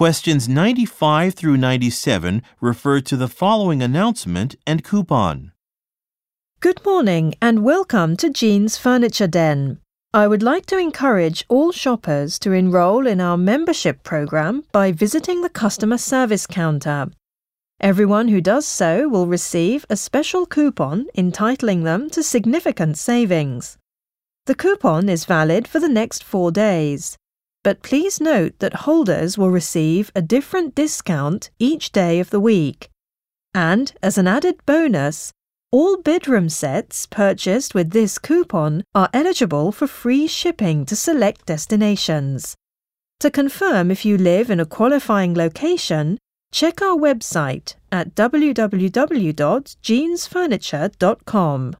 Questions 95 through 97 refer to the following announcement and coupon. Good morning and welcome to Jean's Furniture Den. I would like to encourage all shoppers to enroll in our membership program by visiting the customer service counter. Everyone who does so will receive a special coupon entitling them to significant savings. The coupon is valid for the next four days, but please note that holders will receive a different discount each day of the week. And as an added bonus, all bedroom sets purchased with this coupon are eligible for free shipping to select destinations. To confirm if you live in a qualifying location, check our website at www.jeansfurniture.com.